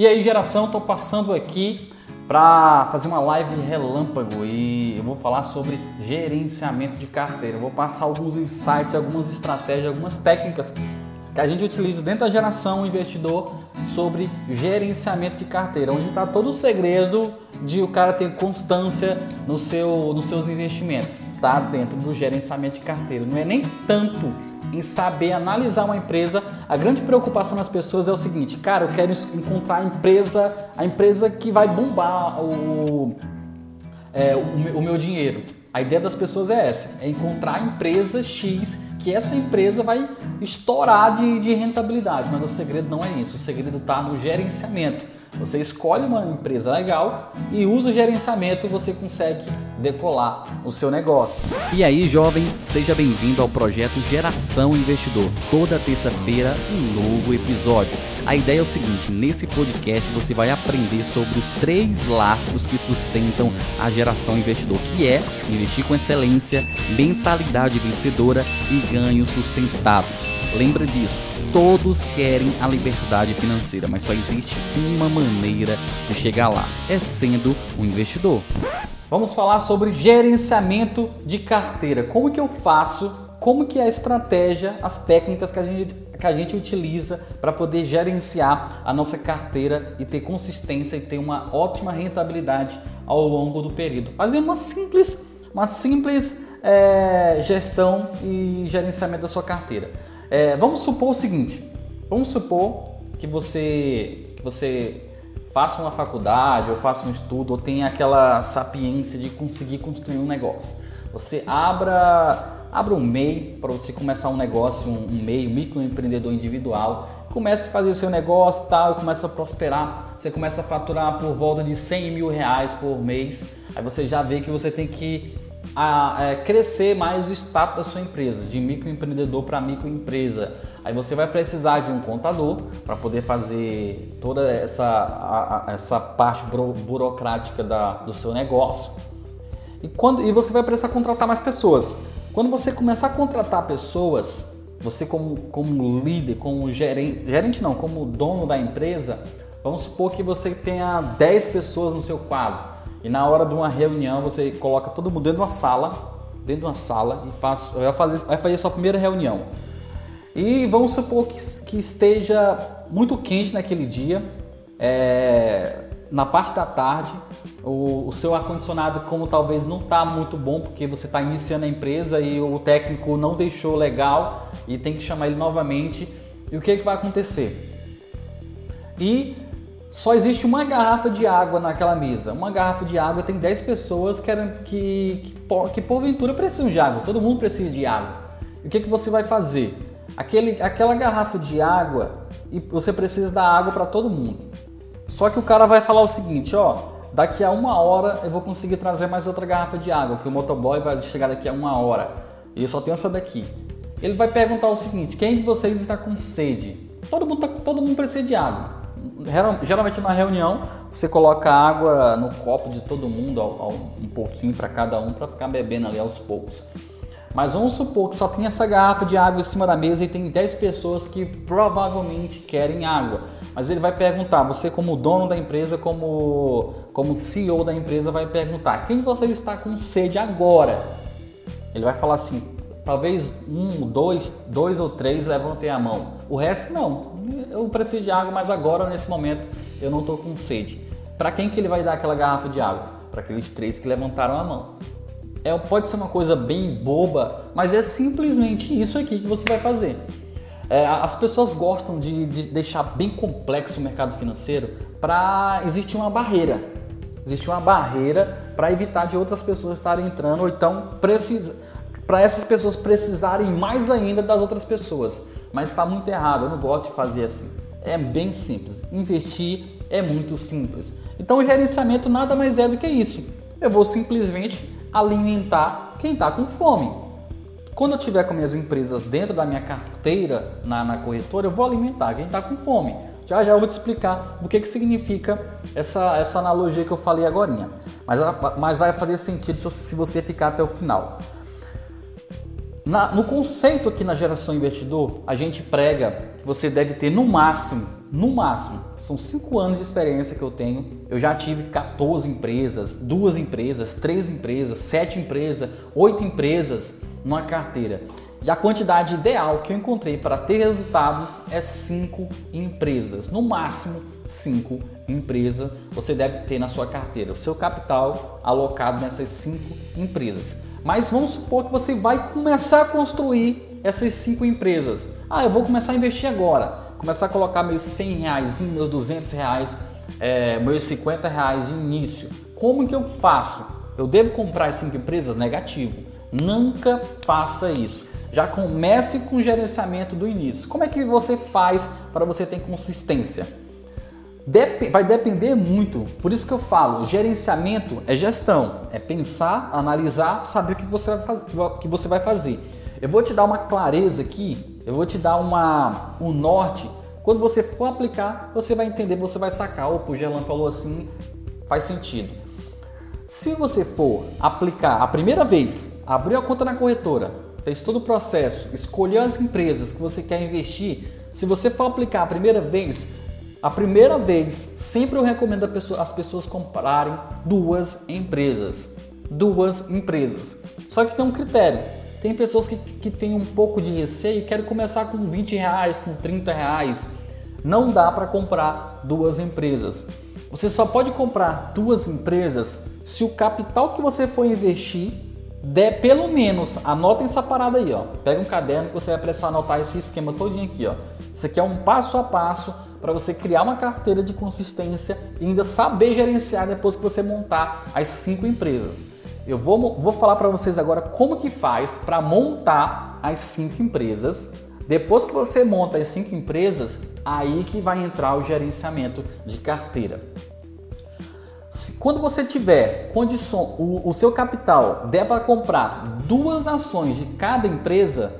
E aí, geração, estou passando aqui para fazer uma live relâmpago e eu vou falar sobre gerenciamento de carteira. Eu vou passar alguns insights, algumas estratégias, algumas técnicas que a gente utiliza dentro da geração investidor sobre gerenciamento de carteira, onde está todo o segredo de o cara ter constância no seu, nos seus investimentos, tá dentro do gerenciamento de carteira. Não é nem tanto em saber analisar uma empresa. A grande preocupação das pessoas é o seguinte, cara, eu quero encontrar a empresa, a empresa que vai bombar o, é, o, o meu dinheiro. A ideia das pessoas é essa, é encontrar a empresa X que essa empresa vai estourar de, de rentabilidade. Mas o segredo não é isso, o segredo está no gerenciamento. Você escolhe uma empresa legal e usa o gerenciamento, você consegue decolar o seu negócio. E aí, jovem, seja bem-vindo ao projeto Geração Investidor. Toda terça-feira, um novo episódio. A ideia é o seguinte: nesse podcast você vai aprender sobre os três lastros que sustentam a geração investidor, que é investir com excelência, mentalidade vencedora e ganhos sustentáveis. Lembra disso? Todos querem a liberdade financeira, mas só existe uma maneira de chegar lá: é sendo um investidor. Vamos falar sobre gerenciamento de carteira. Como que eu faço? Como que é a estratégia, as técnicas que a gente, que a gente utiliza para poder gerenciar a nossa carteira e ter consistência e ter uma ótima rentabilidade ao longo do período. Fazer uma simples, uma simples é, gestão e gerenciamento da sua carteira. É, vamos supor o seguinte: vamos supor que você, que você faça uma faculdade ou faça um estudo ou tenha aquela sapiência de conseguir construir um negócio. Você abra, abra um MEI para você começar um negócio, um, um MEI, um microempreendedor individual. Comece a fazer seu negócio tal, começa a prosperar. Você começa a faturar por volta de 100 mil reais por mês. Aí você já vê que você tem que a, é, crescer mais o status da sua empresa, de microempreendedor para microempresa. Aí você vai precisar de um contador para poder fazer toda essa, a, a, essa parte burocrática da, do seu negócio. E, quando, e você vai precisar contratar mais pessoas. Quando você começar a contratar pessoas, você como, como líder, como gerente, gerente não, como dono da empresa, vamos supor que você tenha 10 pessoas no seu quadro. E na hora de uma reunião você coloca todo mundo dentro de uma sala, dentro de uma sala e faz, vai fazer, vai fazer a sua primeira reunião. E vamos supor que, que esteja muito quente naquele dia, é, na parte da tarde, o, o seu ar-condicionado, como talvez não está muito bom, porque você está iniciando a empresa e o técnico não deixou legal e tem que chamar ele novamente. E o que, que vai acontecer? E só existe uma garrafa de água naquela mesa. Uma garrafa de água tem 10 pessoas que, que, que, que porventura precisam de água. Todo mundo precisa de água. E o que, que você vai fazer? Aquele, aquela garrafa de água e você precisa dar água para todo mundo. Só que o cara vai falar o seguinte, ó, daqui a uma hora eu vou conseguir trazer mais outra garrafa de água, que o motoboy vai chegar daqui a uma hora e eu só tenho essa daqui. Ele vai perguntar o seguinte, quem de vocês está com sede? Todo mundo, tá, todo mundo precisa de água geralmente na reunião você coloca água no copo de todo mundo, um pouquinho para cada um, para ficar bebendo ali aos poucos. Mas vamos supor que só tem essa garrafa de água em cima da mesa e tem 10 pessoas que provavelmente querem água. Mas ele vai perguntar, você como dono da empresa, como, como CEO da empresa, vai perguntar, quem de vocês está com sede agora? Ele vai falar assim, talvez um, dois, dois ou três levantem a mão. O resto não, eu preciso de água, mas agora, nesse momento, eu não estou com sede. Para quem que ele vai dar aquela garrafa de água? Para aqueles três que levantaram a mão. É, pode ser uma coisa bem boba, mas é simplesmente isso aqui que você vai fazer. É, as pessoas gostam de, de, deixar bem complexo o mercado financeiro para existir uma barreira. Existe uma barreira para evitar de outras pessoas estarem entrando ou então para essas pessoas precisarem mais ainda das outras pessoas mas está muito errado. Eu não gosto de fazer assim. É bem simples. Investir é muito simples. Então o gerenciamento nada mais é do que isso. Eu vou simplesmente alimentar quem está com fome. Quando eu tiver com minhas empresas dentro da minha carteira na, na corretora, eu vou alimentar quem está com fome. Já já eu vou te explicar o que, que significa essa, essa analogia que eu falei agora. Mas, mas vai fazer sentido se você ficar até o final. Na, no conceito aqui na geração investidor, a gente prega que você deve ter no máximo no máximo. São 5 anos de experiência que eu tenho. Eu já tive 14 empresas, duas empresas, três empresas, sete empresas, oito empresas numa carteira. E a quantidade ideal que eu encontrei para ter resultados é 5 empresas, no máximo 5 empresas você deve ter na sua carteira, o seu capital alocado nessas 5 empresas. Mas vamos supor que você vai começar a construir essas 5 empresas. Ah, eu vou começar a investir agora, começar a colocar meus 100 reais, meus 200 reais, é, meus 50 reais de início. Como que eu faço? Eu devo comprar as 5 empresas? Negativo. Nunca faça isso. Já comece com o gerenciamento do início. Como é que você faz para você ter consistência? Dep vai depender muito. Por isso que eu falo, gerenciamento é gestão, é pensar, analisar, saber o que você vai fazer. Que você vai fazer. Eu vou te dar uma clareza aqui, eu vou te dar uma, um norte. Quando você for aplicar, você vai entender, você vai sacar. Opa, o Gelan falou assim, faz sentido. Se você for aplicar a primeira vez, abriu a conta na corretora, fez todo o processo, escolheu as empresas que você quer investir, se você for aplicar a primeira vez, a primeira vez, sempre eu recomendo as pessoas comprarem duas empresas. Duas empresas. Só que tem um critério. Tem pessoas que, que têm um pouco de receio e querem começar com 20 reais, com 30 reais. Não dá para comprar duas empresas. Você só pode comprar duas empresas se o capital que você for investir der pelo menos, anotem essa parada aí, ó. Pega um caderno que você vai precisar anotar esse esquema todinho aqui, ó. Isso aqui é um passo a passo para você criar uma carteira de consistência e ainda saber gerenciar depois que você montar as cinco empresas. Eu vou, vou falar para vocês agora como que faz para montar as cinco empresas. Depois que você monta as cinco empresas, aí que vai entrar o gerenciamento de carteira. Se, quando você tiver condição, o, o seu capital der para comprar duas ações de cada empresa,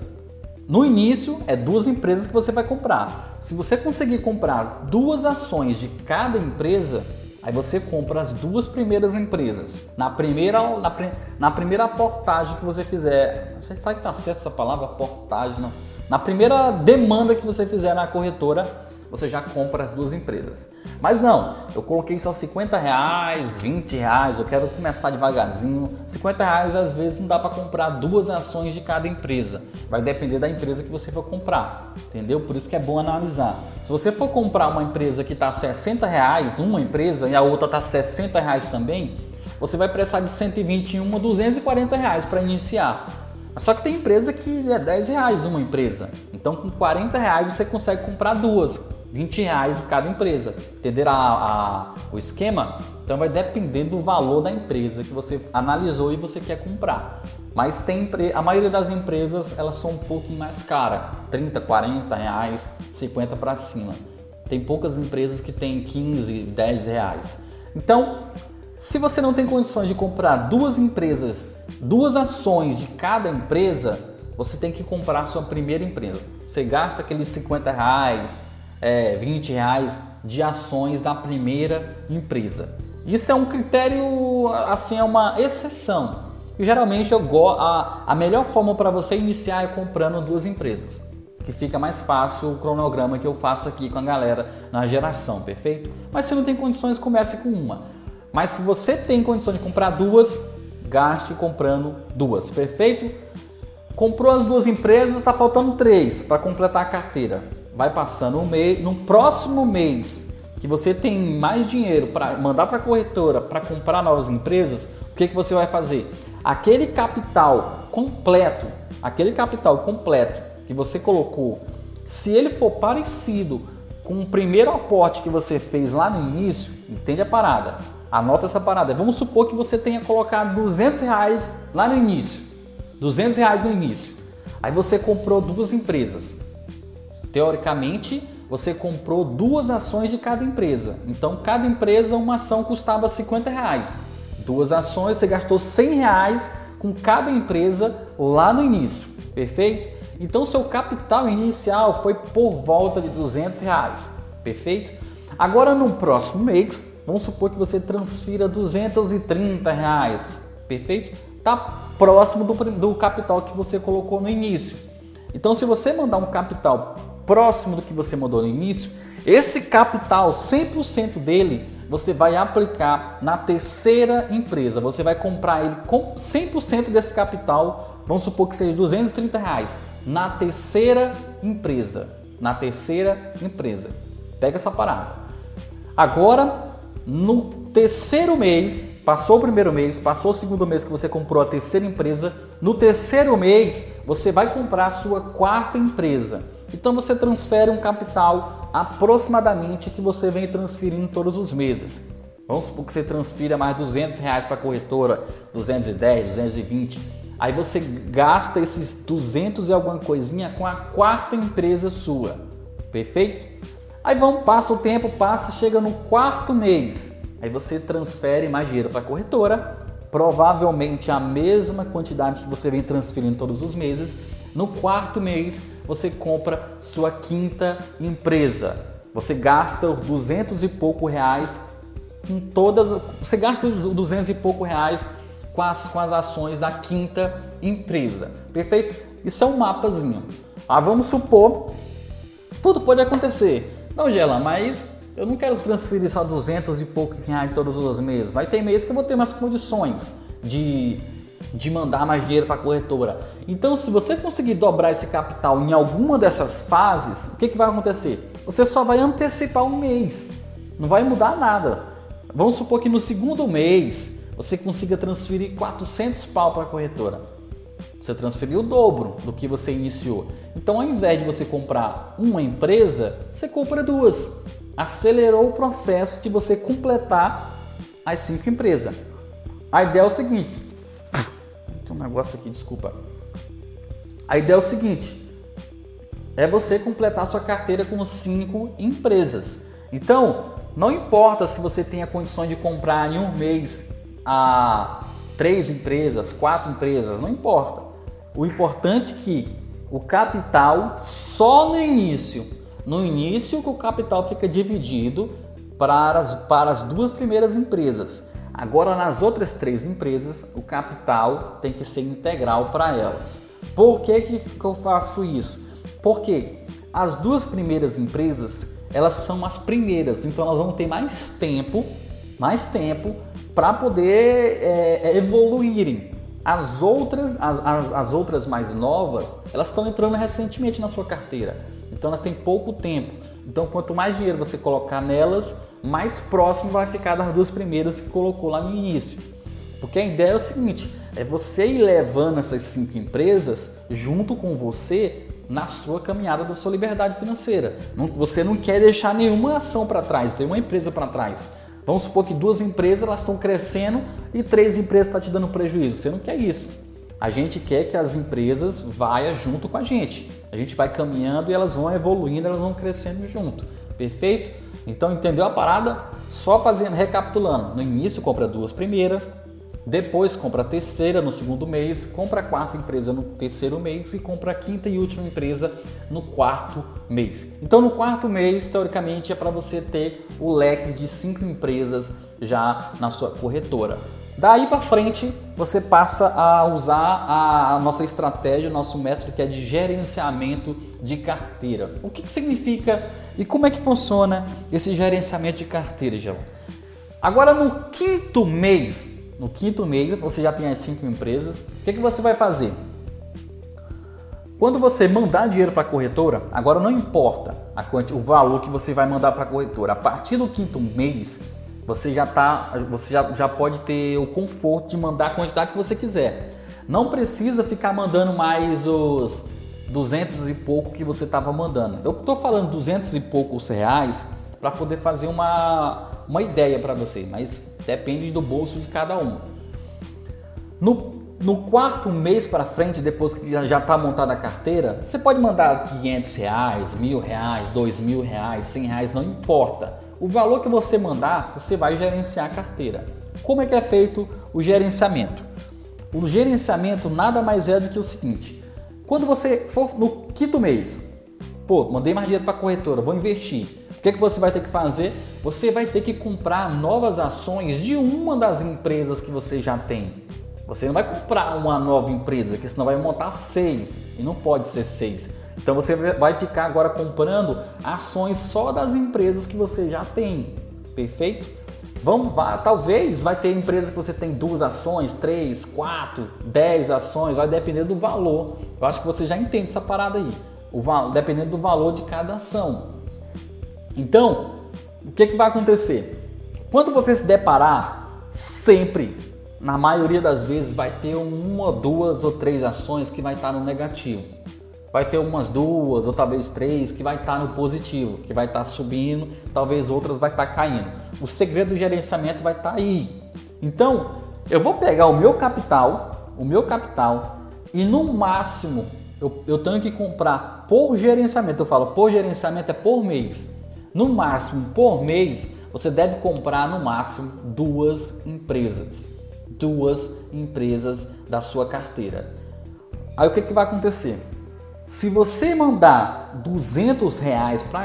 no início é duas empresas que você vai comprar. Se você conseguir comprar duas ações de cada empresa, aí você compra as duas primeiras empresas. Na primeira, na, na primeira portagem que você fizer, você sabe que tá certo essa palavra, portagem, não? Na primeira demanda que você fizer na corretora, você já compra as duas empresas. Mas não, eu coloquei só 50 reais, 20 reais, eu quero começar devagarzinho. 50 reais às vezes não dá para comprar duas ações de cada empresa. Vai depender da empresa que você for comprar, entendeu? Por isso que é bom analisar. Se você for comprar uma empresa que está 60 reais, uma empresa, e a outra está 60 reais também, você vai precisar de 121, 240 reais para iniciar. Só que tem empresa que é 10 reais uma empresa. Então com 40 reais você consegue comprar duas. 20 reais em cada empresa. Entenderam a, a, o esquema? Então vai depender do valor da empresa que você analisou e você quer comprar. Mas tem a maioria das empresas elas são um pouco mais caras, 30, 40 reais, 50 para cima. Tem poucas empresas que tem 15, 10 reais. Então, se você não tem condições de comprar duas empresas, duas ações de cada empresa, você tem que comprar sua primeira empresa. Você gasta aqueles 50 reais, é, 20 reais de ações da primeira empresa. Isso é um critério, assim, é uma exceção. E geralmente eu gosto, a, a melhor forma para você iniciar é comprando duas empresas, que fica mais fácil o cronograma que eu faço aqui com a galera na geração, perfeito? Mas se não tem condições, comece com uma. Mas se você tem condições de comprar duas, gaste comprando duas, perfeito? Comprou as duas empresas, está faltando três para completar a carteira vai passando um mês, no próximo mês que você tem mais dinheiro para mandar para a corretora para comprar novas empresas, o que, que você vai fazer? Aquele capital completo, aquele capital completo que você colocou, se ele for parecido com o primeiro aporte que você fez lá no início, entende a parada? Anota essa parada. Vamos supor que você tenha colocado 200 reais lá no início, 200 reais no início. Aí você comprou duas empresas. Teoricamente, você comprou duas ações de cada empresa. Então, cada empresa, uma ação custava 50 reais. Duas ações, você gastou 100 reais com cada empresa lá no início. Perfeito? Então, seu capital inicial foi por volta de 200 reais. Perfeito? Agora, no próximo mês, vamos supor que você transfira 230 reais. Perfeito? Está próximo do, do capital que você colocou no início. Então, se você mandar um capital próximo do que você mandou no início, Esse capital, 100% dele, você vai aplicar na terceira empresa. Você vai comprar ele com 100% desse capital, vamos supor que seja 230 reais, na terceira empresa. Na terceira empresa. Pega essa parada. Agora, no terceiro mês, passou o primeiro mês, passou o segundo mês que você comprou a terceira empresa, no terceiro mês você vai comprar a sua quarta empresa. Então você transfere um capital aproximadamente que você vem transferindo todos os meses. Vamos supor que você transfira mais 200 reais para a corretora, 210, 220. Aí você gasta esses 200 e alguma coisinha com a quarta empresa sua. Perfeito? Aí vamos, passa o tempo, passa, chega no quarto mês. Aí você transfere mais dinheiro para a corretora, provavelmente a mesma quantidade que você vem transferindo todos os meses. No quarto mês você compra sua quinta empresa. Você gasta 200 e pouco reais com todas, você gasta 200 e pouco reais com as, com as ações da quinta empresa. Perfeito? Isso é um mapazinho. Ah, vamos supor, tudo pode acontecer. Não, Gela, mas eu não quero transferir só 200 e pouco reais todos os meses. Vai ter mês que eu vou ter mais condições de de mandar mais dinheiro para a corretora. Então, se você conseguir dobrar esse capital em alguma dessas fases, o que, que vai acontecer? Você só vai antecipar um mês, não vai mudar nada. Vamos supor que no segundo mês você consiga transferir 400 pau para a corretora. Você transferiu o dobro do que você iniciou. Então, ao invés de você comprar uma empresa, você compra duas. Acelerou o processo de você completar as cinco empresas. A ideia é o seguinte: tem um negócio aqui, desculpa. A ideia é o seguinte: é você completar sua carteira com cinco empresas. Então, não importa se você tenha condições de comprar em um mês a três empresas, quatro empresas, não importa. O importante é que o capital só no início, no início que o capital fica dividido para as, para as duas primeiras empresas. Agora, nas outras três empresas, o capital tem que ser integral para elas. Por que, que eu faço isso? Porque as duas primeiras empresas, elas são as primeiras, então elas vão ter mais tempo, mais tempo para poder é, é, evoluírem. As outras, as, as, as outras mais novas, elas estão entrando recentemente na sua carteira, então elas têm pouco tempo. Então, quanto mais dinheiro você colocar nelas, mais próximo vai ficar das duas primeiras que colocou lá no início. Porque a ideia é o seguinte: é você ir levando essas cinco empresas junto com você na sua caminhada da sua liberdade financeira. Você não quer deixar nenhuma ação para trás, nenhuma empresa para trás. Vamos supor que duas empresas elas estão crescendo e três empresas estão tá te dando prejuízo. Você não quer isso. A gente quer que as empresas vá junto com a gente. A gente vai caminhando e elas vão evoluindo, elas vão crescendo junto. Perfeito? Então entendeu a parada? Só fazendo, recapitulando. No início compra duas primeiras, depois compra a terceira no segundo mês, compra a quarta empresa no terceiro mês e compra a quinta e última empresa no quarto mês. Então no quarto mês, teoricamente, é para você ter o leque de cinco empresas já na sua corretora. Daí para frente, você passa a usar a nossa estratégia, nosso método que é de gerenciamento de carteira. O que, que significa e como é que funciona esse gerenciamento de carteira, João? Agora no quinto mês, no quinto mês você já tem as cinco empresas, o que, que você vai fazer? Quando você mandar dinheiro para a corretora, agora não importa a quanti, o valor que você vai mandar para a corretora, a partir do quinto mês você já tá, você já, já pode ter o conforto de mandar a quantidade que você quiser. Não precisa ficar mandando mais os 200 e pouco que você estava mandando. Eu estou falando 200 e poucos reais para poder fazer uma, uma ideia para você, mas depende do bolso de cada um. No, no quarto mês para frente, depois que já está montada a carteira, você pode mandar 500 reais, mil reais, dois mil reais, 100 reais, não importa. O valor que você mandar, você vai gerenciar a carteira. Como é que é feito o gerenciamento? O gerenciamento nada mais é do que o seguinte: quando você for no quinto mês, pô, mandei mais dinheiro para a corretora, vou investir. O que, é que você vai ter que fazer? Você vai ter que comprar novas ações de uma das empresas que você já tem. Você não vai comprar uma nova empresa, que senão vai montar seis. E não pode ser seis. Então você vai ficar agora comprando ações só das empresas que você já tem. Perfeito? Vamos, vá, talvez vai ter empresa que você tem duas ações, três, quatro, dez ações, vai depender do valor. Eu acho que você já entende essa parada aí. O, dependendo do valor de cada ação. Então, o que, que vai acontecer? Quando você se deparar, sempre, na maioria das vezes, vai ter uma, duas ou três ações que vai estar no negativo. Vai ter umas duas ou talvez três que vai estar no positivo, que vai estar subindo, talvez outras vai estar caindo. O segredo do gerenciamento vai estar aí. Então, eu vou pegar o meu capital, o meu capital, e no máximo eu, eu tenho que comprar por gerenciamento. Eu falo por gerenciamento é por mês. No máximo, por mês, você deve comprar no máximo duas empresas. Duas empresas da sua carteira. Aí o que, que vai acontecer? Se você mandar 200 reais para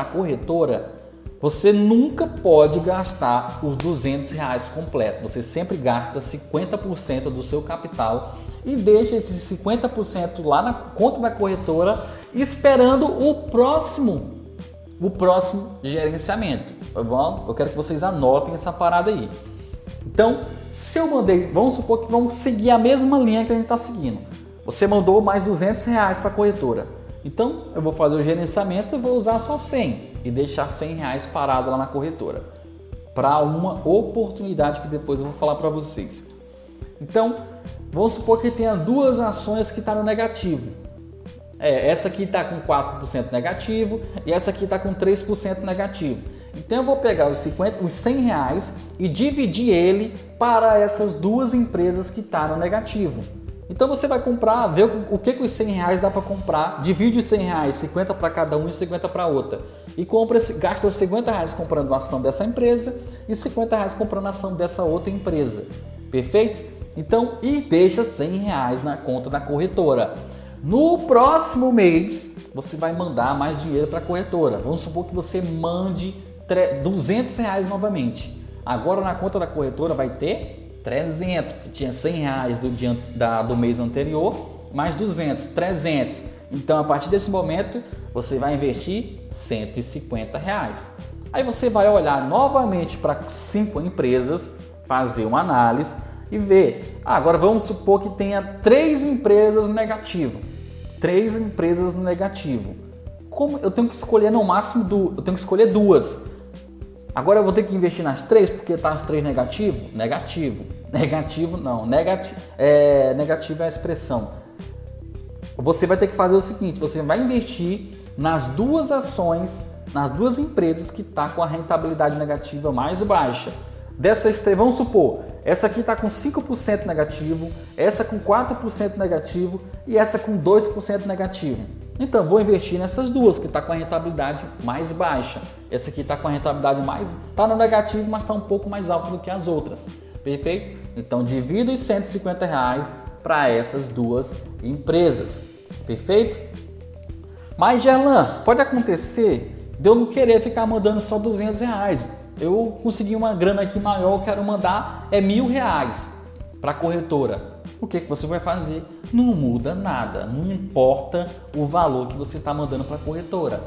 a corretora, você nunca pode gastar os 200 reais completos. Você sempre gasta 50% do seu capital e deixa esses 50% lá na conta da corretora esperando o próximo o próximo gerenciamento. Eu quero que vocês anotem essa parada aí. Então, se eu mandei, vamos supor que vamos seguir a mesma linha que a gente está seguindo. Você mandou mais 200 reais para a corretora. Então, eu vou fazer o gerenciamento e vou usar só 100 e deixar 100 reais parado lá na corretora para uma oportunidade que depois eu vou falar para vocês. Então, vamos supor que tenha duas ações que estão tá no negativo. É, essa aqui está com 4% negativo e essa aqui está com 3% negativo. Então eu vou pegar os, 50, os 100 reais e dividir ele para essas duas empresas que estão tá no negativo. Então você vai comprar, ver o que, que os 100 reais dá para comprar, divide os 100 reais, 50 para cada um e 50 para outra. E compra, gasta 50 reais comprando a ação dessa empresa e 50 reais comprando a ação dessa outra empresa. Perfeito? Então, e deixa 100 reais na conta da corretora. No próximo mês, você vai mandar mais dinheiro para a corretora. Vamos supor que você mande 200 reais novamente. Agora na conta da corretora vai ter 300, que tinha 100 reais do, dia, da, do mês anterior, mais 200, 300. Então a partir desse momento você vai investir 150 reais. Aí você vai olhar novamente para cinco empresas, fazer uma análise e ver. Ah, agora vamos supor que tenha três empresas no negativo. Três empresas no negativo. Como eu tenho que escolher no máximo do, eu tenho que escolher duas. Agora eu vou ter que investir nas três porque tá as três negativo? Negativo. Negativo não. Negativo é, negativo é a expressão. Você vai ter que fazer o seguinte: você vai investir nas duas ações, nas duas empresas que tá com a rentabilidade negativa mais baixa. Dessas três, vamos supor, essa aqui está com 5% negativo, essa com 4% negativo e essa com 2% negativo. Então vou investir nessas duas que está com a rentabilidade mais baixa. Essa aqui está com a rentabilidade mais está no negativo, mas está um pouco mais alta do que as outras. Perfeito? Então divido os 150 reais para essas duas empresas. Perfeito? Mas Gerlan, pode acontecer de eu não querer ficar mandando só 200 reais eu consegui uma grana aqui maior, quero mandar é mil reais para a corretora. O que, que você vai fazer? Não muda nada, não importa o valor que você está mandando para a corretora.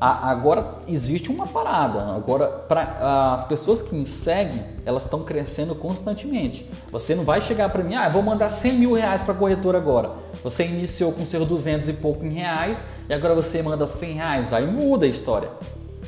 Agora existe uma parada. Agora, para as pessoas que me seguem, elas estão crescendo constantemente. Você não vai chegar para mim, ah, vou mandar 100 mil reais para a corretora agora. Você iniciou com seus 200 e pouco em reais e agora você manda 100 reais. Aí muda a história.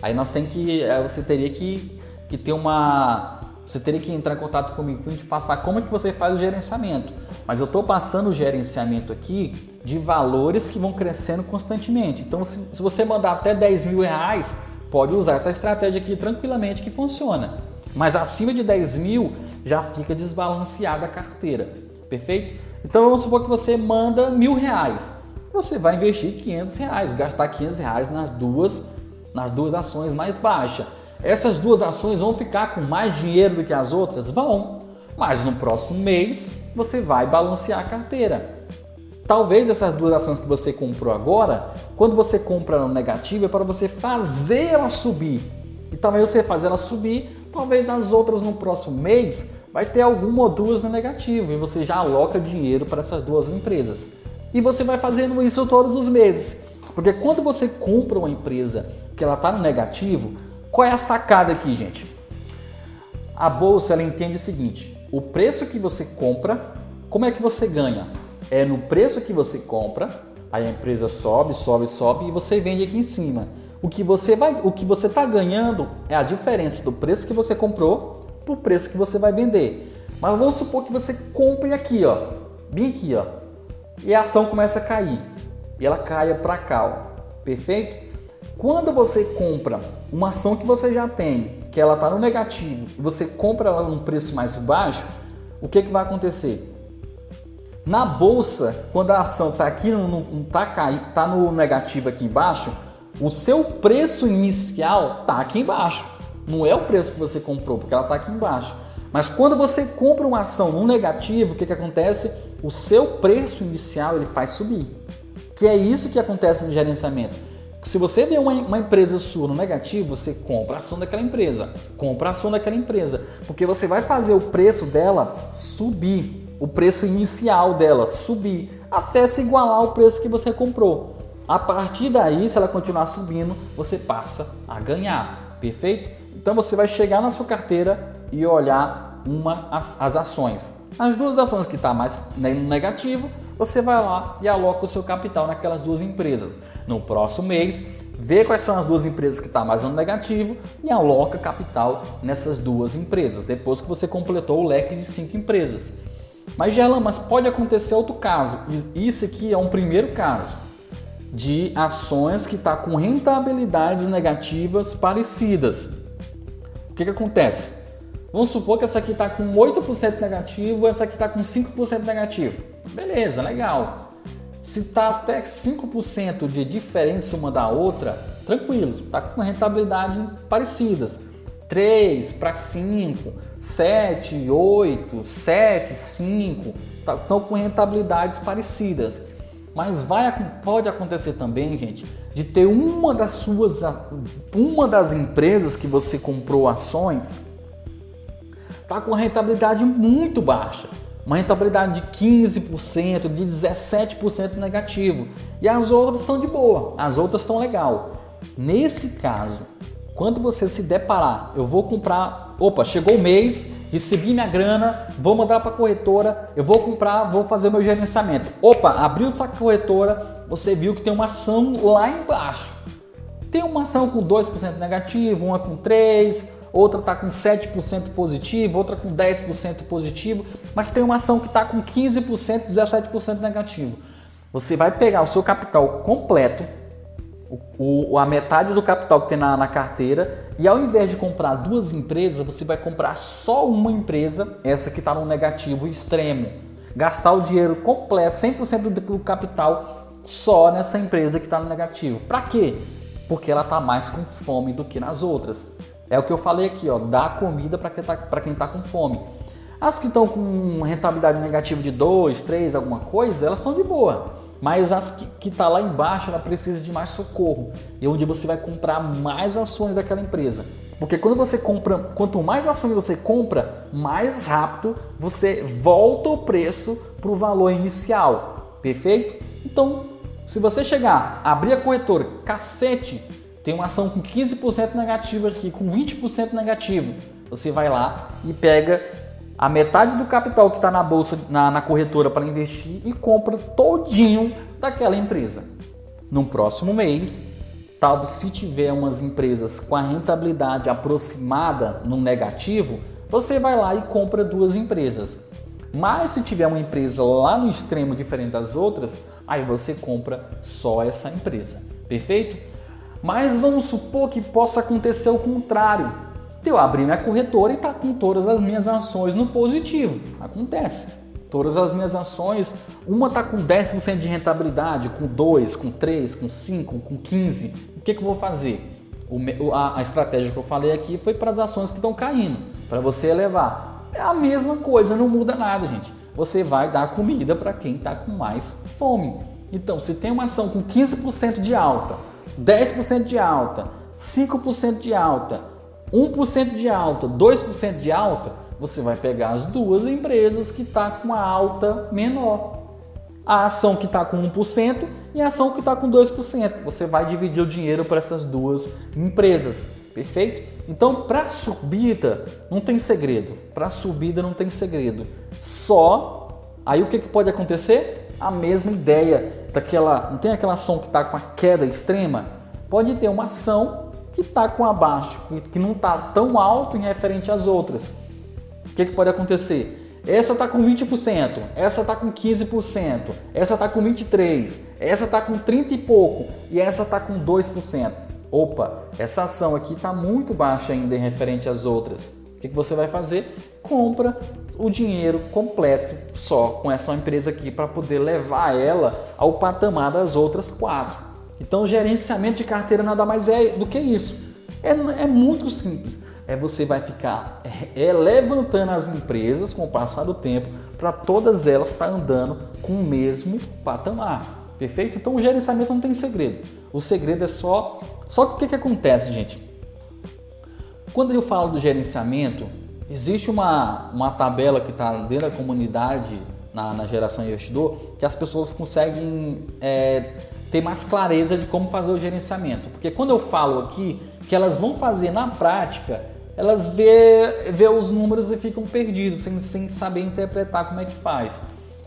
Aí nós tem que, eh, você teria que, que ter uma, você teria que entrar em contato comigo para gente passar como é que você faz o gerenciamento. Mas eu estou passando o gerenciamento aqui de valores que vão crescendo constantemente. Então, se, se você mandar até 10 mil reais, pode usar essa estratégia aqui tranquilamente que funciona. Mas acima de 10 mil já fica desbalanceada a carteira, perfeito? Então vamos supor que você manda mil reais, você vai investir 500 reais, gastar 500 reais nas duas nas duas ações mais baixas. Essas duas ações vão ficar com mais dinheiro do que as outras? Vão, mas no próximo mês você vai balancear a carteira. Talvez essas duas ações que você comprou agora, quando você compra no negativo, é para você fazer ela subir. E talvez você fazer ela subir, talvez as outras no próximo mês vai ter alguma ou duas no negativo e você já aloca dinheiro para essas duas empresas. E você vai fazendo isso todos os meses. Porque quando você compra uma empresa que ela está no negativo, qual é a sacada aqui, gente? A bolsa ela entende o seguinte: o preço que você compra, como é que você ganha? É no preço que você compra, aí a empresa sobe, sobe, sobe e você vende aqui em cima. O que você vai, o que você está ganhando é a diferença do preço que você comprou para o preço que você vai vender. Mas vamos supor que você compre aqui, ó, bem aqui, ó, e a ação começa a cair e ela caia para cá, ó, perfeito? Quando você compra uma ação que você já tem, que ela está no negativo, e você compra ela num preço mais baixo, o que, que vai acontecer? Na bolsa, quando a ação está aqui, não está tá no negativo aqui embaixo, o seu preço inicial está aqui embaixo. Não é o preço que você comprou, porque ela está aqui embaixo. Mas quando você compra uma ação no negativo, o que, que acontece? O seu preço inicial ele faz subir. Que é isso que acontece no gerenciamento. Se você vê uma, uma, empresa sua no negativo, você compra a ação daquela empresa, compra a ação daquela empresa, porque você vai fazer o preço dela subir, o preço inicial dela subir, até se igualar ao preço que você comprou. A partir daí, se ela continuar subindo, você passa a ganhar, perfeito? Então você vai chegar na sua carteira e olhar uma as, as ações. As duas ações que está mais no negativo, você vai lá e aloca o seu capital naquelas duas empresas. No próximo mês, vê quais são as duas empresas que estão tá mais no negativo e aloca capital nessas duas empresas, depois que você completou o leque de cinco empresas. Mas Gerlan, mas pode acontecer outro caso. Isso aqui é um primeiro caso de ações que está com rentabilidades negativas parecidas. O que, que acontece? Vamos supor que essa aqui está com 8% negativo, essa aqui está com 5% negativo. Beleza, legal. Se está até 5% de diferença uma da outra, tranquilo, está com rentabilidade parecidas. 3 para 5, 7, 8, 7, 5, estão com rentabilidades parecidas. Mas vai, pode acontecer também, gente, de ter uma das suas, uma das empresas que você comprou ações, tá com rentabilidade muito baixa, uma rentabilidade de 15%, de 17% negativo, e as outras estão de boa, as outras estão legal. Nesse caso, quando você se deparar, eu vou comprar, opa, chegou o mês, recebi minha grana, vou mandar para a corretora, eu vou comprar, vou fazer o meu gerenciamento. Opa, abriu essa corretora, você viu que tem uma ação lá embaixo. Tem uma ação com 2% negativo, uma com 3%, outra está com 7% positivo, outra com 10% positivo, mas tem uma ação que está com 15%, 17% negativo. Você vai pegar o seu capital completo, o, a metade do capital que tem na, na, carteira e ao invés de comprar duas empresas, você vai comprar só uma empresa, essa que está no negativo extremo. Gastar o dinheiro completo, 100% do capital só nessa empresa que está no negativo. Para quê? Porque ela está mais com fome do que nas outras. É o que eu falei aqui, ó, dá comida para quem está tá com fome. As que estão com rentabilidade negativa de 2, 3, alguma coisa, elas estão de boa mas as que está lá embaixo ela precisa de mais socorro e onde você vai comprar mais ações daquela empresa. Porque quando você compra, quanto mais ações você compra, mais rápido você volta o preço para o valor inicial. Perfeito? Então, se você chegar, abrir a corretora, cacete, tem uma ação com 15% negativa aqui, com 20% negativo, você vai lá e pega a metade do capital que está na bolsa, na, na corretora para investir e compra todinho daquela empresa. No próximo mês, tal se tiver umas empresas com a rentabilidade aproximada no negativo, você vai lá e compra duas empresas. Mas se tiver uma empresa lá no extremo diferente das outras, aí você compra só essa empresa. Perfeito? Mas vamos supor que possa acontecer o contrário eu abri minha corretora e está com todas as minhas ações no positivo. Acontece. Todas as minhas ações, uma está com 10% de rentabilidade, com 2, com 3, com 5, com 15. O que, que eu vou fazer? O, a, a estratégia que eu falei aqui foi para as ações que estão caindo, para você elevar. É a mesma coisa, não muda nada, gente. Você vai dar comida para quem está com mais fome. Então, se tem uma ação com 15% de alta, 10% de alta, 5% de alta, 1% de alta, 2% de alta, você vai pegar as duas empresas que está com a alta menor. A ação que está com 1% e ação que está com 2%. Você vai dividir o dinheiro para essas duas empresas. Perfeito? Então, para subida, não tem segredo. Para subida, não tem segredo. Só. Aí o que, que pode acontecer? A mesma ideia daquela. Não tem aquela ação que está com a queda extrema? Pode ter uma ação que está com abaixo, que não está tão alto em referente às outras. O que, que pode acontecer? Essa está com 20%, essa está com 15%, essa está com 23%, essa está com 30 e pouco e essa está com 2%. Opa, essa ação aqui está muito baixa ainda em referente às outras. Que, que você vai fazer? Compra o dinheiro completo só com essa empresa aqui para poder levar ela ao patamar das outras quatro. Então, gerenciamento de carteira nada mais é do que isso. É, é muito simples é você vai ficar é, levantando as empresas com o passar do tempo para todas elas estar tá andando com o mesmo patamar. Perfeito? Então o gerenciamento não tem segredo. O segredo é só. Só que o que, que acontece, gente? Quando eu falo do gerenciamento, existe uma, uma tabela que está dentro da comunidade na, na, geração investidor que as pessoas conseguem é, ter mais clareza de como fazer o gerenciamento. Porque quando eu falo aqui que elas vão fazer na prática, elas vê, vê os números e ficam perdidos, sem, sem saber interpretar como é que faz.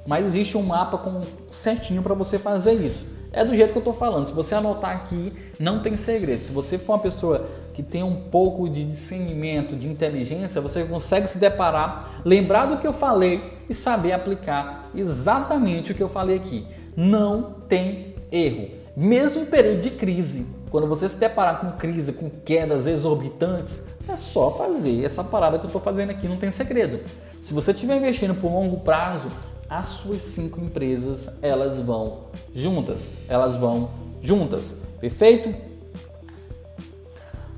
Mas existe um mapa com certinho para você fazer isso. É do jeito que eu estou falando. Se você anotar aqui, não tem segredo. Se você for uma pessoa que tem um pouco de discernimento, de inteligência, você consegue se deparar, lembrar do que eu falei e saber aplicar exatamente o que eu falei aqui. Não tem erro. Mesmo em período de crise, quando você se deparar com crise, com quedas exorbitantes, é só fazer essa parada que eu estou fazendo aqui, não tem segredo. Se você estiver investindo por longo prazo, as suas cinco empresas elas vão juntas, elas vão juntas, perfeito?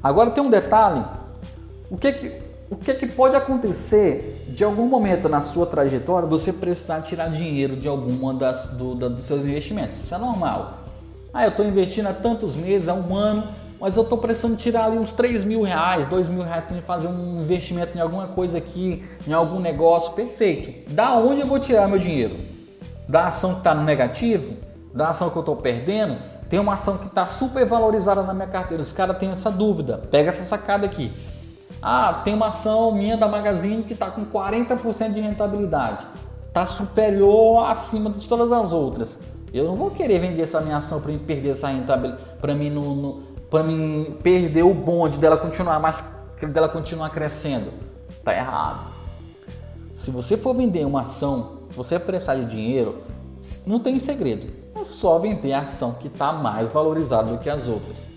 Agora tem um detalhe, o que que o que, que pode acontecer de algum momento na sua trajetória você precisar tirar dinheiro de alguma das do, da, dos seus investimentos? Isso é normal. Ah, eu estou investindo há tantos meses, há um ano, mas eu estou precisando tirar ali uns 3 mil reais, 2 mil reais para fazer um investimento em alguma coisa aqui, em algum negócio, perfeito. Da onde eu vou tirar meu dinheiro? Da ação que está no negativo? Da ação que eu estou perdendo? Tem uma ação que está super valorizada na minha carteira, os caras têm essa dúvida, pega essa sacada aqui. Ah, tem uma ação minha da Magazine que está com 40% de rentabilidade, está superior acima de todas as outras. Eu não vou querer vender essa minha ação para perder essa rentabilidade, para mim no, no para mim perder o bonde dela continuar mais dela continuar crescendo. Tá errado. Se você for vender uma ação, se você precisar de dinheiro, não tem segredo. É só vender a ação que está mais valorizada do que as outras.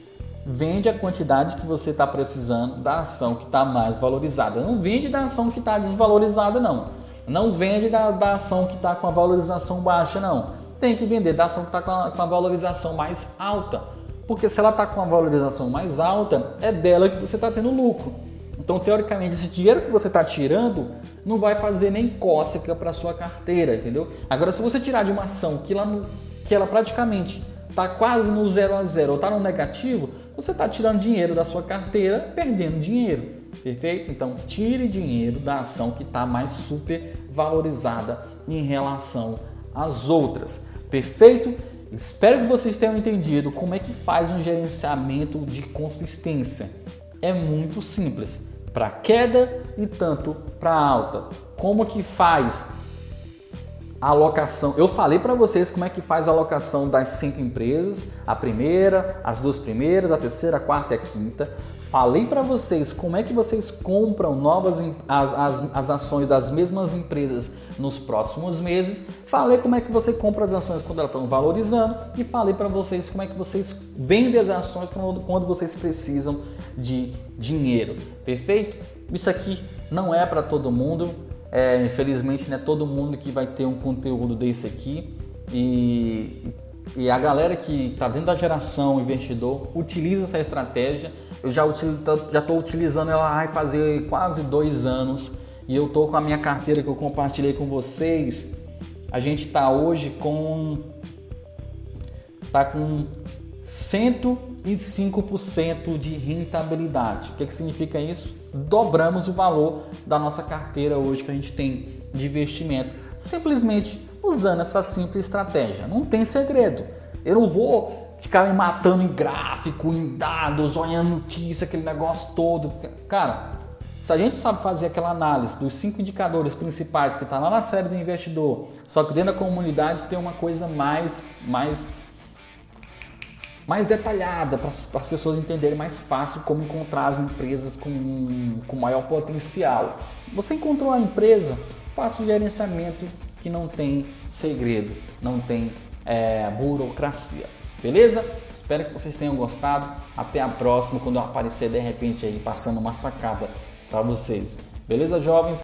Vende a quantidade que você está precisando da ação que está mais valorizada. Não vende da ação que está desvalorizada, não. Não vende da, da ação que está com a valorização baixa, não. Tem que vender da ação que está com, com a valorização mais alta porque se ela está com uma valorização mais alta, é dela que você está tendo lucro. Então, teoricamente, esse dinheiro que você está tirando não vai fazer nem cócega para sua carteira, entendeu? Agora, se você tirar de uma ação que ela, que ela praticamente está quase no zero a zero ou está no negativo, você está tirando dinheiro da sua carteira, perdendo dinheiro, perfeito? Então, tire dinheiro da ação que está mais super valorizada em relação às outras, perfeito? Espero que vocês tenham entendido como é que faz um gerenciamento de consistência. É muito simples, para queda e tanto para alta. Como que faz a alocação? Eu falei para vocês como é que faz a alocação das cinco empresas, a primeira, as duas primeiras, a terceira, a quarta e a quinta. Falei para vocês como é que vocês compram novas as, as, as ações das mesmas empresas nos próximos meses. Falei como é que você compra as ações quando elas estão valorizando e falei para vocês como é que vocês vendem as ações quando, quando vocês precisam de dinheiro. Perfeito? Isso aqui não é para todo mundo. É, infelizmente, não é todo mundo que vai ter um conteúdo desse aqui. E, e a galera que está dentro da geração investidor utiliza essa estratégia eu já estou utilizando ela vai fazer quase dois anos e eu estou com a minha carteira que eu compartilhei com vocês. A gente está hoje com tá com 105% de rentabilidade. O que, que significa isso? Dobramos o valor da nossa carteira hoje que a gente tem de investimento, simplesmente usando essa simples estratégia. Não tem segredo. Eu não vou ficar me matando em gráfico, em dados, olhando notícia, aquele negócio todo. Cara, se a gente sabe fazer aquela análise dos cinco indicadores principais que está lá na série do investidor, só que dentro da comunidade tem uma coisa mais, mais, mais detalhada para as pessoas entenderem mais fácil como encontrar as empresas com, com maior potencial. Você encontrou a empresa, faça o gerenciamento que não tem segredo, não tem é, burocracia. Beleza? Espero que vocês tenham gostado. Até a próxima, quando eu aparecer de repente aí passando uma sacada para vocês. Beleza, jovens?